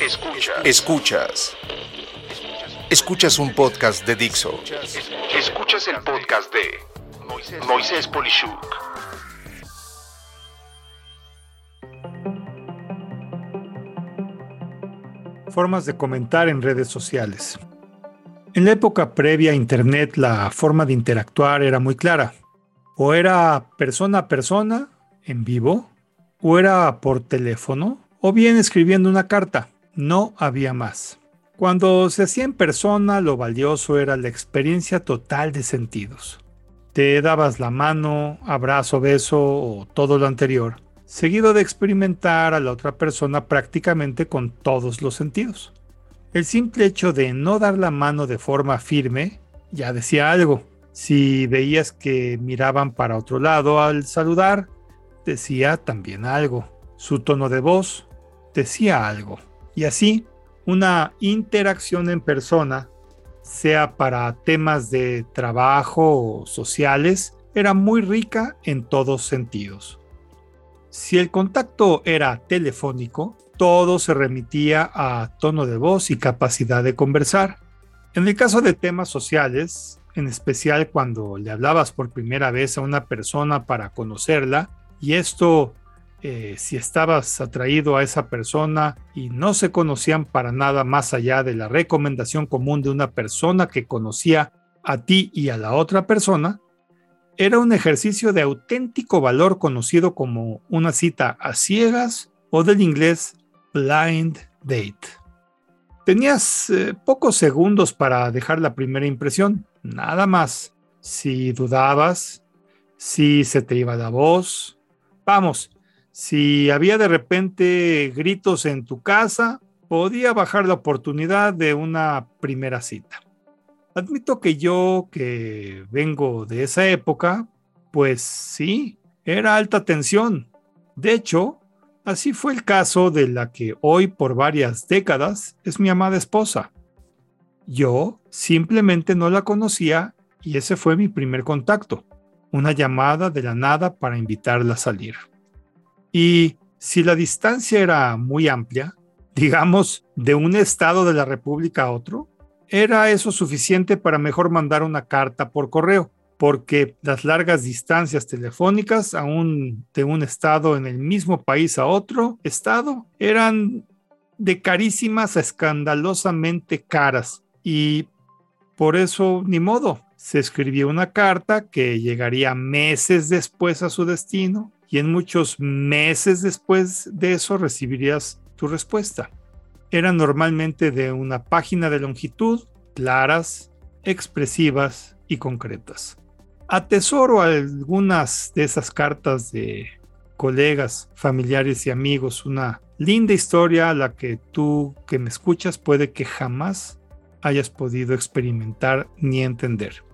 Escuchas. Escuchas. Escuchas un podcast de Dixo. Escuchas el podcast de Moisés Polishuk. Formas de comentar en redes sociales. En la época previa a Internet, la forma de interactuar era muy clara. O era persona a persona, en vivo, o era por teléfono, o bien escribiendo una carta. No había más. Cuando se hacía en persona, lo valioso era la experiencia total de sentidos. Te dabas la mano, abrazo, beso o todo lo anterior, seguido de experimentar a la otra persona prácticamente con todos los sentidos. El simple hecho de no dar la mano de forma firme ya decía algo. Si veías que miraban para otro lado al saludar, decía también algo. Su tono de voz decía algo. Y así, una interacción en persona, sea para temas de trabajo o sociales, era muy rica en todos sentidos. Si el contacto era telefónico, todo se remitía a tono de voz y capacidad de conversar. En el caso de temas sociales, en especial cuando le hablabas por primera vez a una persona para conocerla, y esto eh, si estabas atraído a esa persona y no se conocían para nada más allá de la recomendación común de una persona que conocía a ti y a la otra persona, era un ejercicio de auténtico valor conocido como una cita a ciegas o del inglés Blind Date. Tenías eh, pocos segundos para dejar la primera impresión, nada más. Si dudabas, si se te iba la voz, vamos, si había de repente gritos en tu casa, podía bajar la oportunidad de una primera cita. Admito que yo, que vengo de esa época, pues sí, era alta tensión. De hecho, Así fue el caso de la que hoy por varias décadas es mi amada esposa. Yo simplemente no la conocía y ese fue mi primer contacto, una llamada de la nada para invitarla a salir. Y si la distancia era muy amplia, digamos de un estado de la República a otro, era eso suficiente para mejor mandar una carta por correo porque las largas distancias telefónicas, aún de un estado en el mismo país a otro estado, eran de carísimas a escandalosamente caras. Y por eso, ni modo, se escribió una carta que llegaría meses después a su destino y en muchos meses después de eso recibirías tu respuesta. Eran normalmente de una página de longitud, claras, expresivas y concretas atesoro algunas de esas cartas de colegas, familiares y amigos, una linda historia a la que tú que me escuchas puede que jamás hayas podido experimentar ni entender.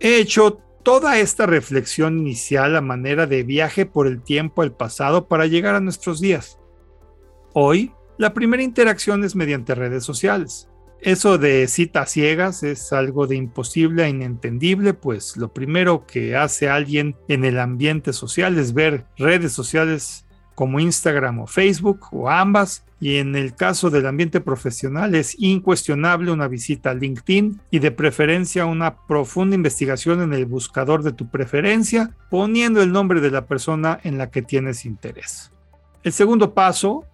He hecho toda esta reflexión inicial a manera de viaje por el tiempo al pasado para llegar a nuestros días. Hoy, la primera interacción es mediante redes sociales. Eso de citas ciegas es algo de imposible e inentendible, pues lo primero que hace alguien en el ambiente social es ver redes sociales como Instagram o Facebook o ambas, y en el caso del ambiente profesional es incuestionable una visita a LinkedIn y de preferencia una profunda investigación en el buscador de tu preferencia, poniendo el nombre de la persona en la que tienes interés. El segundo paso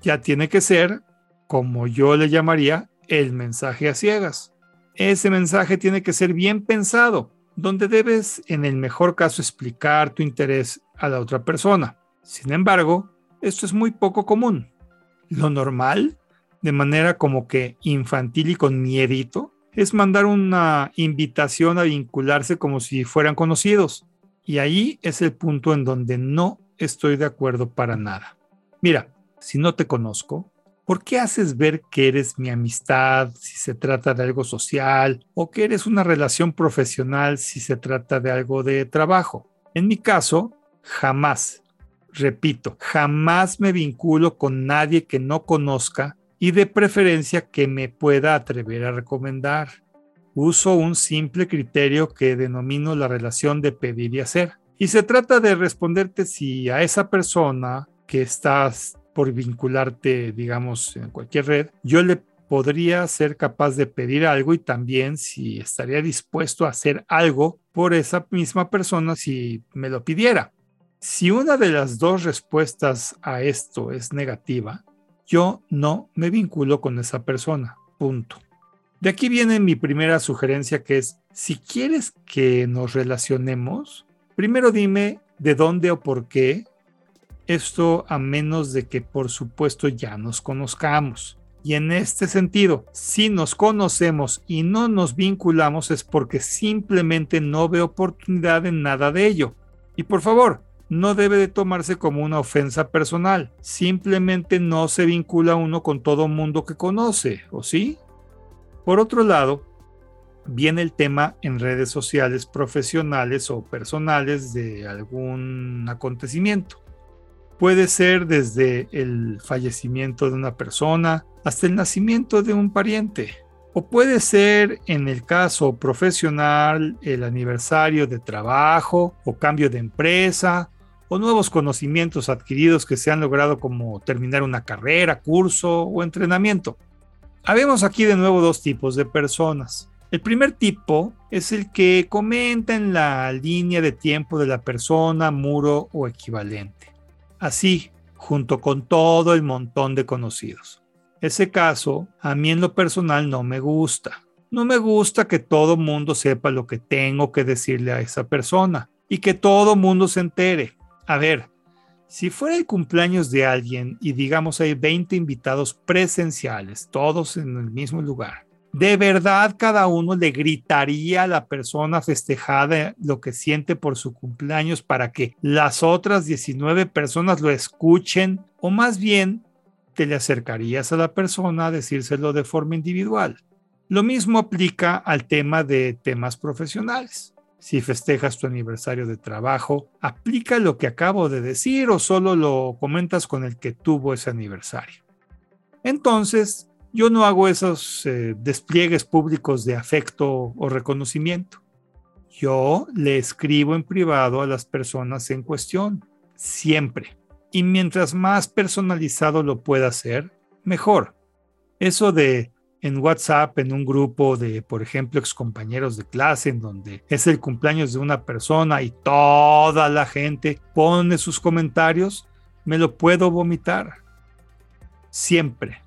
ya tiene que ser, como yo le llamaría, el mensaje a ciegas. Ese mensaje tiene que ser bien pensado, donde debes en el mejor caso explicar tu interés a la otra persona. Sin embargo, esto es muy poco común. Lo normal, de manera como que infantil y con miedito, es mandar una invitación a vincularse como si fueran conocidos. Y ahí es el punto en donde no estoy de acuerdo para nada. Mira, si no te conozco, ¿Por qué haces ver que eres mi amistad si se trata de algo social o que eres una relación profesional si se trata de algo de trabajo? En mi caso, jamás, repito, jamás me vinculo con nadie que no conozca y de preferencia que me pueda atrever a recomendar. Uso un simple criterio que denomino la relación de pedir y hacer. Y se trata de responderte si a esa persona que estás por vincularte, digamos, en cualquier red, yo le podría ser capaz de pedir algo y también si estaría dispuesto a hacer algo por esa misma persona si me lo pidiera. Si una de las dos respuestas a esto es negativa, yo no me vinculo con esa persona. Punto. De aquí viene mi primera sugerencia que es, si quieres que nos relacionemos, primero dime de dónde o por qué. Esto a menos de que por supuesto ya nos conozcamos. Y en este sentido, si nos conocemos y no nos vinculamos es porque simplemente no veo oportunidad en nada de ello. Y por favor, no debe de tomarse como una ofensa personal. Simplemente no se vincula uno con todo mundo que conoce, ¿o sí? Por otro lado, viene el tema en redes sociales profesionales o personales de algún acontecimiento. Puede ser desde el fallecimiento de una persona hasta el nacimiento de un pariente. O puede ser, en el caso profesional, el aniversario de trabajo o cambio de empresa o nuevos conocimientos adquiridos que se han logrado como terminar una carrera, curso o entrenamiento. Habemos aquí de nuevo dos tipos de personas. El primer tipo es el que comenta en la línea de tiempo de la persona, muro o equivalente así, junto con todo el montón de conocidos. Ese caso, a mí en lo personal no me gusta. No me gusta que todo mundo sepa lo que tengo que decirle a esa persona y que todo mundo se entere. A ver, si fuera el cumpleaños de alguien y digamos hay 20 invitados presenciales, todos en el mismo lugar, de verdad cada uno le gritaría a la persona festejada lo que siente por su cumpleaños para que las otras 19 personas lo escuchen o más bien te le acercarías a la persona a decírselo de forma individual. Lo mismo aplica al tema de temas profesionales. Si festejas tu aniversario de trabajo, aplica lo que acabo de decir o solo lo comentas con el que tuvo ese aniversario. Entonces, yo no hago esos eh, despliegues públicos de afecto o reconocimiento. Yo le escribo en privado a las personas en cuestión, siempre. Y mientras más personalizado lo pueda hacer, mejor. Eso de en WhatsApp, en un grupo de, por ejemplo, excompañeros de clase, en donde es el cumpleaños de una persona y toda la gente pone sus comentarios, me lo puedo vomitar. Siempre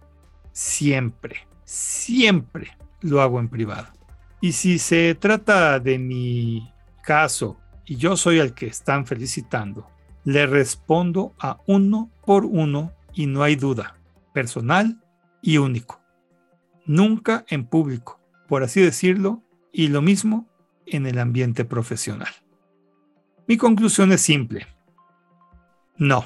siempre, siempre lo hago en privado. Y si se trata de mi caso y yo soy el que están felicitando, le respondo a uno por uno y no hay duda, personal y único. Nunca en público, por así decirlo, y lo mismo en el ambiente profesional. Mi conclusión es simple. No,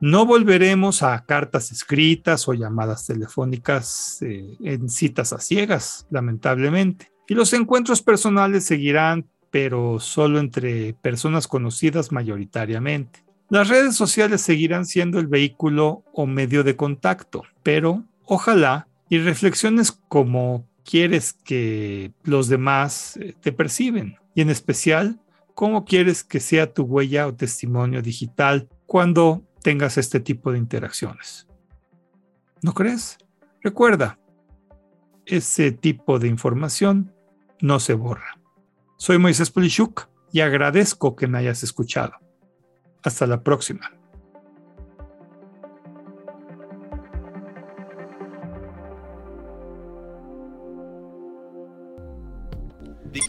no volveremos a cartas escritas o llamadas telefónicas eh, en citas a ciegas, lamentablemente. Y los encuentros personales seguirán, pero solo entre personas conocidas mayoritariamente. Las redes sociales seguirán siendo el vehículo o medio de contacto, pero ojalá y reflexiones como quieres que los demás eh, te perciben y en especial cómo quieres que sea tu huella o testimonio digital cuando tengas este tipo de interacciones. ¿No crees? Recuerda, ese tipo de información no se borra. Soy Moisés Polishuk y agradezco que me hayas escuchado. Hasta la próxima.